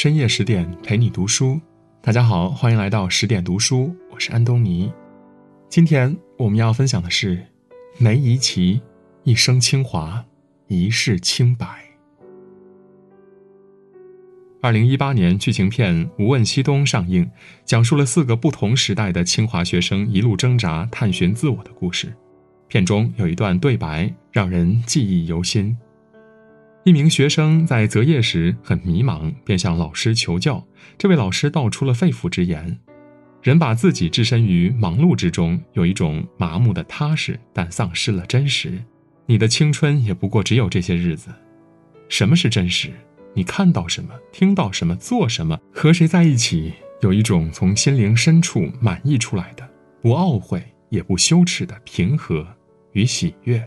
深夜十点陪你读书。大家好，欢迎来到十点读书，我是安东尼。今天我们要分享的是梅贻琦一生清华，一世清白。二零一八年剧情片《无问西东》上映，讲述了四个不同时代的清华学生一路挣扎、探寻自我的故事。片中有一段对白让人记忆犹新。一名学生在择业时很迷茫，便向老师求教。这位老师道出了肺腑之言：人把自己置身于忙碌之中，有一种麻木的踏实，但丧失了真实。你的青春也不过只有这些日子。什么是真实？你看到什么，听到什么，做什么，和谁在一起，有一种从心灵深处满溢出来的，不懊悔也不羞耻的平和与喜悦。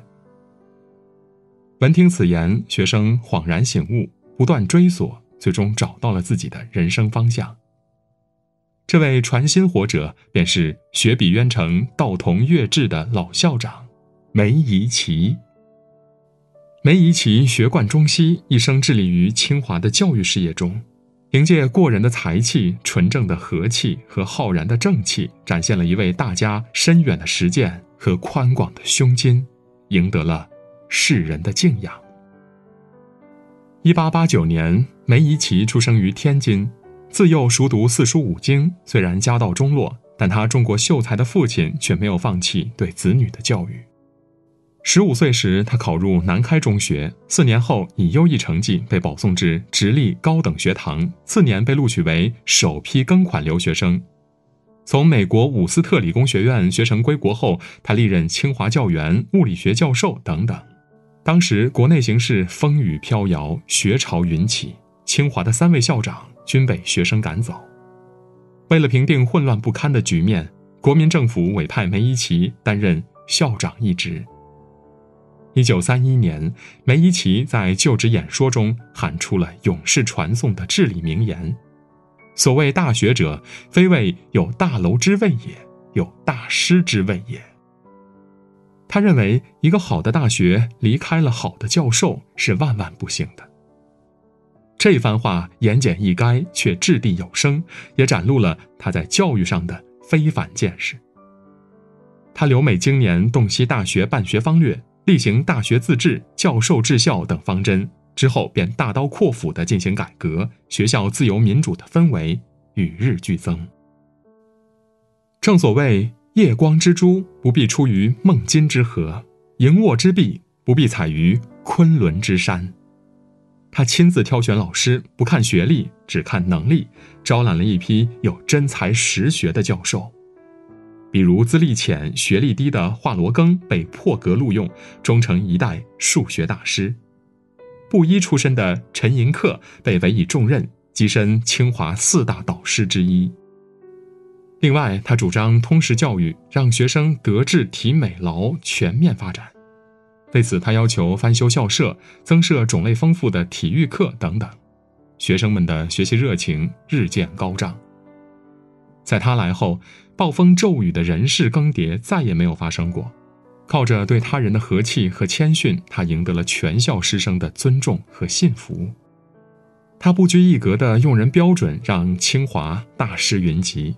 闻听此言，学生恍然醒悟，不断追索，最终找到了自己的人生方向。这位传心活者，便是学笔渊成、道同乐志的老校长梅贻琦。梅贻琦学贯中西，一生致力于清华的教育事业中，凭借过人的才气、纯正的和气和浩然的正气，展现了一位大家深远的实践和宽广的胸襟，赢得了。世人的敬仰。一八八九年，梅贻琦出生于天津，自幼熟读四书五经。虽然家道中落，但他中国秀才的父亲却没有放弃对子女的教育。十五岁时，他考入南开中学，四年后以优异成绩被保送至直隶高等学堂，次年被录取为首批庚款留学生。从美国伍斯特理工学院学成归国后，他历任清华教员、物理学教授等等。当时国内形势风雨飘摇，学潮云起，清华的三位校长均被学生赶走。为了平定混乱不堪的局面，国民政府委派梅贻琦担任校长一职。一九三一年，梅贻琦在就职演说中喊出了永世传颂的至理名言：“所谓大学者，非谓有大楼之谓也，有大师之谓也。”他认为，一个好的大学离开了好的教授是万万不行的。这番话言简意赅，却掷地有声，也展露了他在教育上的非凡见识。他留美经年，洞悉大学办学方略，例行大学自治、教授治校等方针，之后便大刀阔斧地进行改革，学校自由民主的氛围与日俱增。正所谓。夜光之珠不必出于孟津之河，萤卧之壁不必采于昆仑之山。他亲自挑选老师，不看学历，只看能力，招揽了一批有真才实学的教授。比如资历浅、学历低的华罗庚被破格录用，终成一代数学大师；布衣出身的陈寅恪被委以重任，跻身清华四大导师之一。另外，他主张通识教育，让学生德智体美劳全面发展。为此，他要求翻修校舍，增设种类丰富的体育课等等，学生们的学习热情日渐高涨。在他来后，暴风骤雨的人事更迭再也没有发生过。靠着对他人的和气和谦逊，他赢得了全校师生的尊重和信服。他不拘一格的用人标准，让清华大师云集。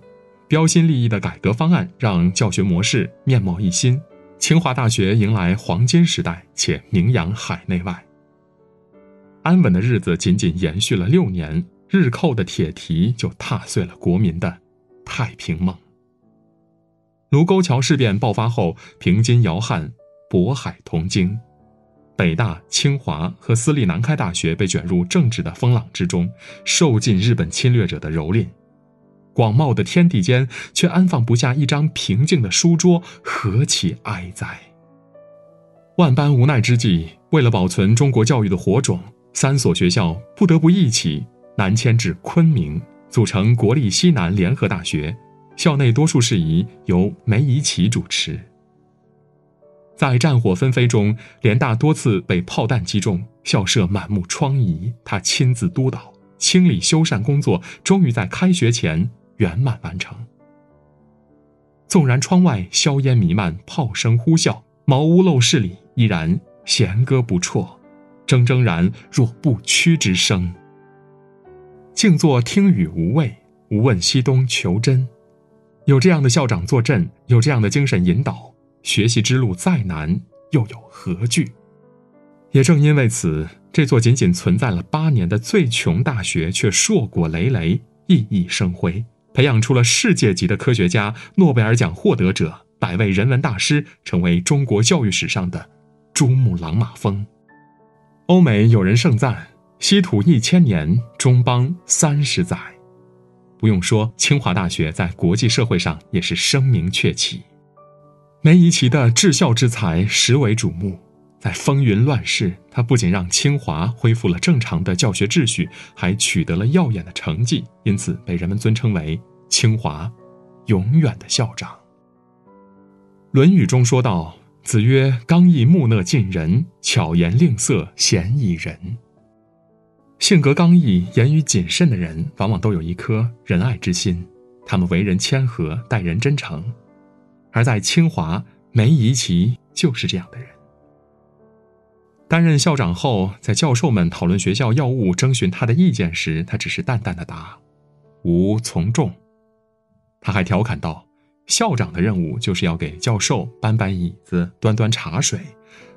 标新立异的改革方案让教学模式面貌一新，清华大学迎来黄金时代，且名扬海内外。安稳的日子仅仅延续了六年，日寇的铁蹄就踏碎了国民的太平梦。卢沟桥事变爆发后，平津摇撼，渤海同惊，北大、清华和私立南开大学被卷入政治的风浪之中，受尽日本侵略者的蹂躏。广袤的天地间，却安放不下一张平静的书桌，何其哀哉！万般无奈之际，为了保存中国教育的火种，三所学校不得不一起南迁至昆明，组成国立西南联合大学。校内多数事宜由梅贻琦主持。在战火纷飞中，联大多次被炮弹击中，校舍满目疮痍，他亲自督导清理修缮工作，终于在开学前。圆满完成。纵然窗外硝烟弥漫，炮声呼啸，茅屋陋室里依然弦歌不辍，铮铮然若不屈之声。静坐听雨无畏，无问西东求真。有这样的校长坐镇，有这样的精神引导，学习之路再难又有何惧？也正因为此，这座仅仅存在了八年的最穷大学，却硕果累累，熠熠生辉，培养出了世界级的科学家、诺贝尔奖获得者、百位人文大师，成为中国教育史上的珠穆朗玛峰。欧美有人盛赞：“稀土一千年，中邦三十载。”不用说，清华大学在国际社会上也是声名鹊起。梅贻琦的治校之才实为瞩目。在风云乱世，他不仅让清华恢复了正常的教学秩序，还取得了耀眼的成绩，因此被人们尊称为清华永远的校长。《论语》中说道：“子曰，刚毅木讷近人，巧言令色，鲜矣仁。”性格刚毅、言语谨慎的人，往往都有一颗仁爱之心，他们为人谦和，待人真诚。而在清华，梅贻琦就是这样的人。担任校长后，在教授们讨论学校要务、征询他的意见时，他只是淡淡的答：“无从众。”他还调侃道：“校长的任务就是要给教授搬搬椅子、端端茶水，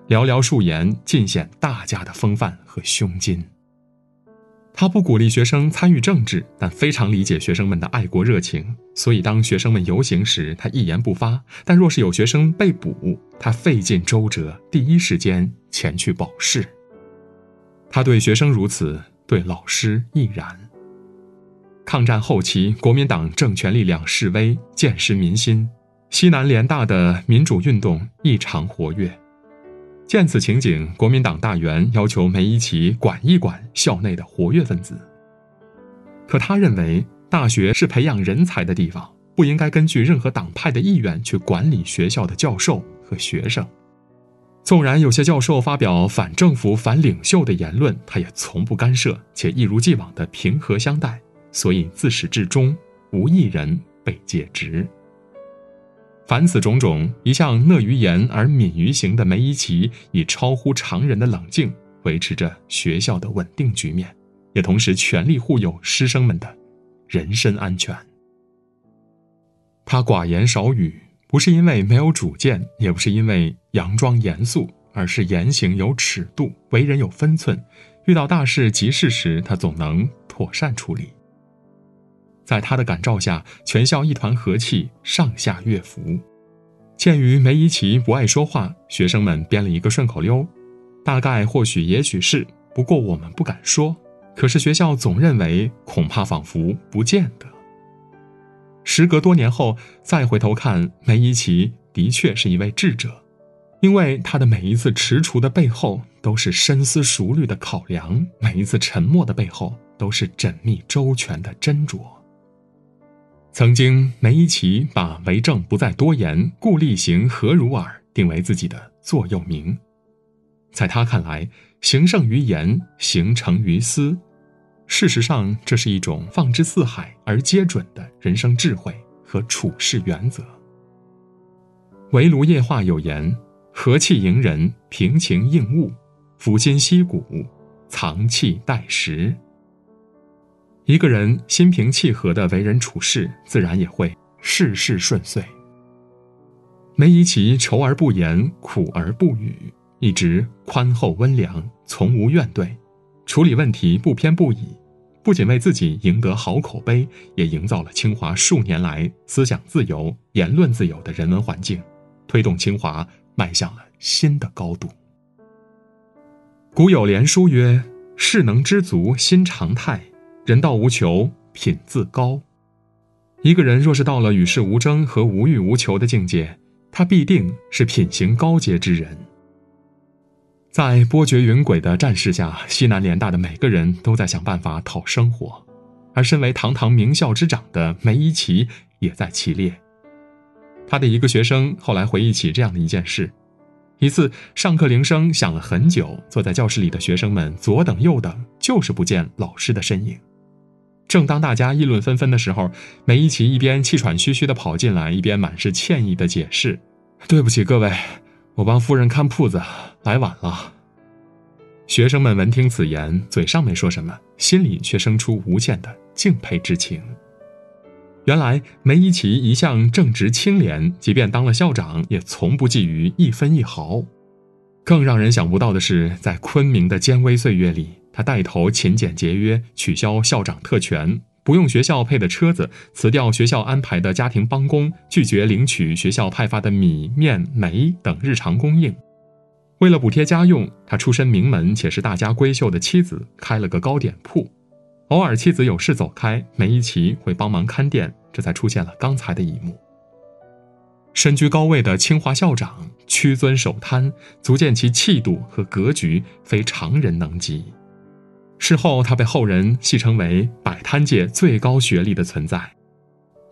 寥寥数言尽显大家的风范和胸襟。”他不鼓励学生参与政治，但非常理解学生们的爱国热情。所以，当学生们游行时，他一言不发；但若是有学生被捕，他费尽周折，第一时间前去保释。他对学生如此，对老师亦然。抗战后期，国民党政权力量示威，见识民心，西南联大的民主运动异常活跃。见此情景，国民党大员要求梅贻琦管一管校内的活跃分子。可他认为，大学是培养人才的地方，不应该根据任何党派的意愿去管理学校的教授和学生。纵然有些教授发表反政府、反领袖的言论，他也从不干涉，且一如既往的平和相待。所以自始至终，无一人被解职。凡此种种，一向讷于言而敏于行的梅贻琦，以超乎常人的冷静维持着学校的稳定局面，也同时全力护佑师生们的人身安全。他寡言少语，不是因为没有主见，也不是因为佯装严肃，而是言行有尺度，为人有分寸。遇到大事急事时，他总能妥善处理。在他的感召下，全校一团和气，上下乐服。鉴于梅贻琦不爱说话，学生们编了一个顺口溜：大概、或许、也许是，不过我们不敢说。可是学校总认为，恐怕、仿佛、不见得。时隔多年后再回头看，梅贻琦的确是一位智者，因为他的每一次踟蹰的背后，都是深思熟虑的考量；每一次沉默的背后，都是缜密周全的斟酌。曾经，梅贻琦把“为政不在多言，故厉行何如耳”定为自己的座右铭。在他看来，行胜于言，行成于思。事实上，这是一种放之四海而皆准的人生智慧和处世原则。围炉夜话有言：“和气迎人，平情应物，抚今息骨，藏气待时。”一个人心平气和的为人处事，自然也会事事顺遂。梅贻琦愁而不言，苦而不语，一直宽厚温良，从无怨怼，处理问题不偏不倚，不仅为自己赢得好口碑，也营造了清华数年来思想自由、言论自由的人文环境，推动清华迈向了新的高度。古有连书曰：“事能知足，心常泰。”人道无求，品自高。一个人若是到了与世无争和无欲无求的境界，他必定是品行高洁之人。在波谲云诡的战事下，西南联大的每个人都在想办法讨生活，而身为堂堂名校之长的梅贻琦也在其列。他的一个学生后来回忆起这样的一件事：一次上课铃声响了很久，坐在教室里的学生们左等右等，就是不见老师的身影。正当大家议论纷纷的时候，梅贻琦一边气喘吁吁地跑进来，一边满是歉意地解释：“对不起各位，我帮夫人看铺子，来晚了。”学生们闻听此言，嘴上没说什么，心里却生出无限的敬佩之情。原来梅贻琦一向正直清廉，即便当了校长，也从不觊觎一分一毫。更让人想不到的是，在昆明的艰危岁月里，他带头勤俭节约，取消校长特权，不用学校配的车子，辞掉学校安排的家庭帮工，拒绝领取学校派发的米面煤等日常供应。为了补贴家用，他出身名门且是大家闺秀的妻子开了个糕点铺。偶尔妻子有事走开，梅贻琦会帮忙看店，这才出现了刚才的一幕。身居高位的清华校长屈尊守贪，足见其气度和格局非常人能及。事后，他被后人戏称为摆摊界最高学历的存在。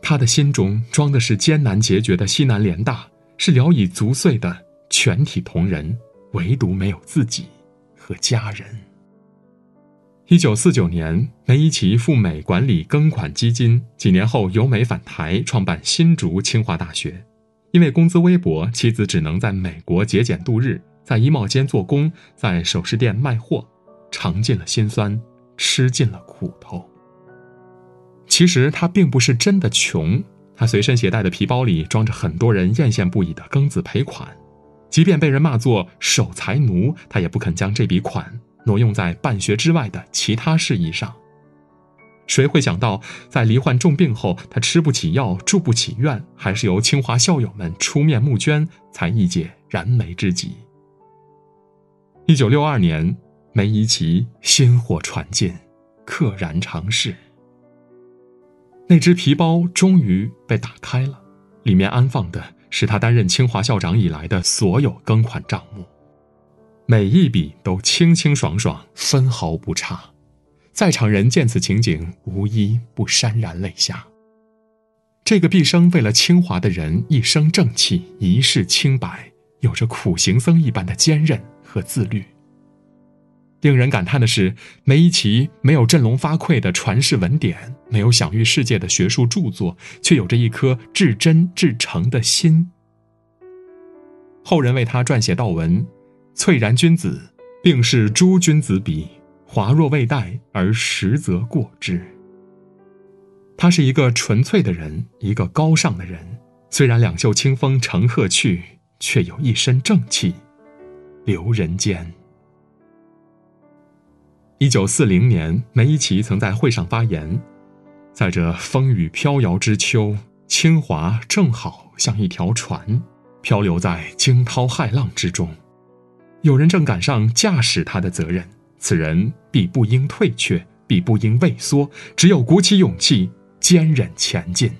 他的心中装的是艰难决绝的西南联大，是聊以足岁的全体同仁。唯独没有自己和家人。一九四九年，梅贻琦赴美管理庚款基金，几年后由美返台，创办新竹清华大学。因为工资微薄，妻子只能在美国节俭度日，在衣帽间做工，在首饰店卖货，尝尽了辛酸，吃尽了苦头。其实他并不是真的穷，他随身携带的皮包里装着很多人艳羡不已的庚子赔款。即便被人骂作守财奴，他也不肯将这笔款挪用在办学之外的其他事宜上。谁会想到，在罹患重病后，他吃不起药，住不起院，还是由清华校友们出面募捐，才一解燃眉之急。一九六二年，梅贻琦薪火传进，溘然长逝。那只皮包终于被打开了，里面安放的。是他担任清华校长以来的所有更款账目，每一笔都清清爽爽，分毫不差。在场人见此情景，无一不潸然泪下。这个毕生为了清华的人，一生正气，一世清白，有着苦行僧一般的坚韧和自律。令人感叹的是，梅贻琦没有振聋发聩的传世文典，没有享誉世界的学术著作，却有着一颗至真至诚的心。后人为他撰写悼文：“翠然君子，并是诸君子比，华若未殆，而实则过之。”他是一个纯粹的人，一个高尚的人。虽然两袖清风乘鹤去，却有一身正气留人间。一九四零年，梅贻琦曾在会上发言：“在这风雨飘摇之秋，清华正好像一条船，漂流在惊涛骇浪之中。有人正赶上驾驶它的责任，此人必不应退却，必不应畏缩，只有鼓起勇气，坚忍前进。”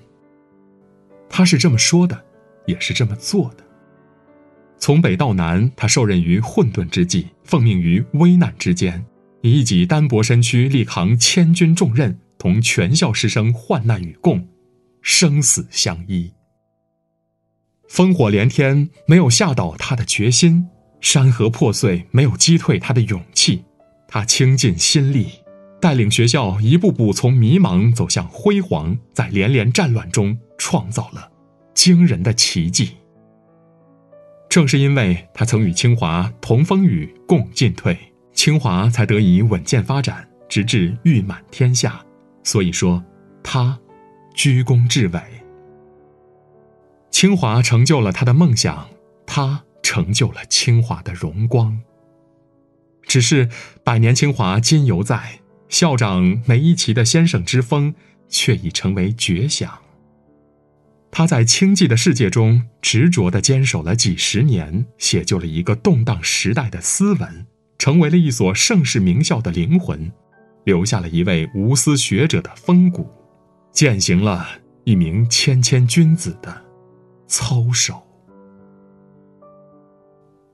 他是这么说的，也是这么做的。从北到南，他受任于混沌之际，奉命于危难之间。以一己单薄身躯力扛千钧重任，同全校师生患难与共，生死相依。烽火连天没有吓倒他的决心，山河破碎没有击退他的勇气。他倾尽心力，带领学校一步步从迷茫走向辉煌，在连连战乱中创造了惊人的奇迹。正是因为他曾与清华同风雨共进退。清华才得以稳健发展，直至誉满天下。所以说，他居功至伟。清华成就了他的梦想，他成就了清华的荣光。只是百年清华今犹在，校长梅贻琦的先生之风却已成为绝响。他在清寂的世界中执着地坚守了几十年，写就了一个动荡时代的斯文。成为了一所盛世名校的灵魂，留下了一位无私学者的风骨，践行了一名谦谦君子的操守。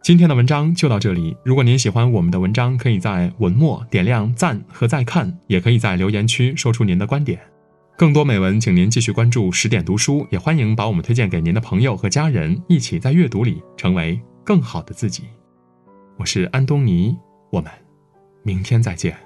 今天的文章就到这里。如果您喜欢我们的文章，可以在文末点亮赞和再看，也可以在留言区说出您的观点。更多美文，请您继续关注十点读书，也欢迎把我们推荐给您的朋友和家人，一起在阅读里成为更好的自己。我是安东尼，我们明天再见。